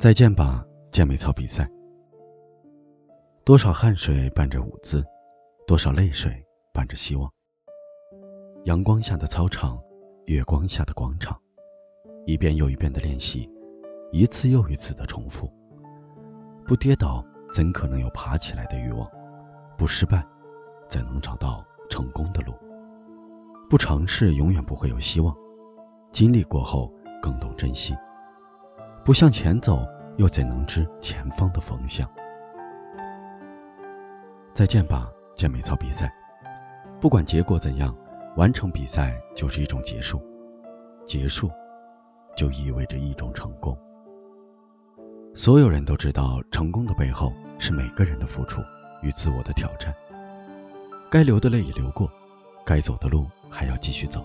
再见吧，健美操比赛。多少汗水伴着舞姿，多少泪水伴着希望。阳光下的操场，月光下的广场，一遍又一遍的练习，一次又一次的重复。不跌倒，怎可能有爬起来的欲望？不失败，怎能找到成功的路？不尝试，永远不会有希望。经历过后，更懂珍惜。不向前走，又怎能知前方的方向？再见吧，健美操比赛。不管结果怎样。完成比赛就是一种结束，结束就意味着一种成功。所有人都知道，成功的背后是每个人的付出与自我的挑战。该流的泪已流过，该走的路还要继续走。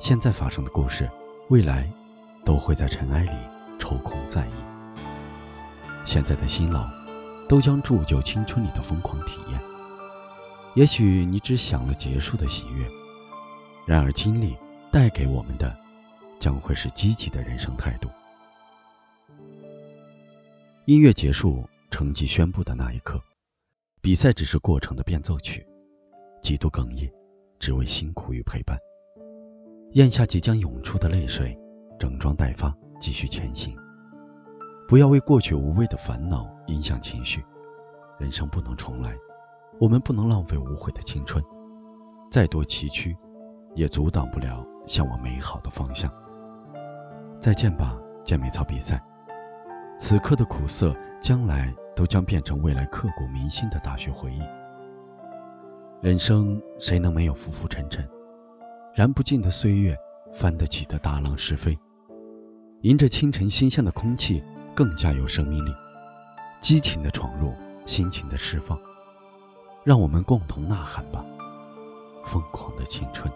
现在发生的故事，未来都会在尘埃里抽空在意。现在的辛劳，都将铸就青春里的疯狂体验。也许你只享了结束的喜悦。然而，经历带给我们的，将会是积极的人生态度。音乐结束，成绩宣布的那一刻，比赛只是过程的变奏曲，几度哽咽，只为辛苦与陪伴。咽下即将涌出的泪水，整装待发，继续前行。不要为过去无谓的烦恼影响情绪。人生不能重来，我们不能浪费无悔的青春。再多崎岖。也阻挡不了向往美好的方向。再见吧，健美操比赛。此刻的苦涩，将来都将变成未来刻骨铭心的大学回忆。人生谁能没有浮浮沉沉？燃不尽的岁月，翻得起的大浪是非。迎着清晨新鲜的空气更加有生命力激情的闯入心情的释放让我们共同呐喊吧疯狂的青春。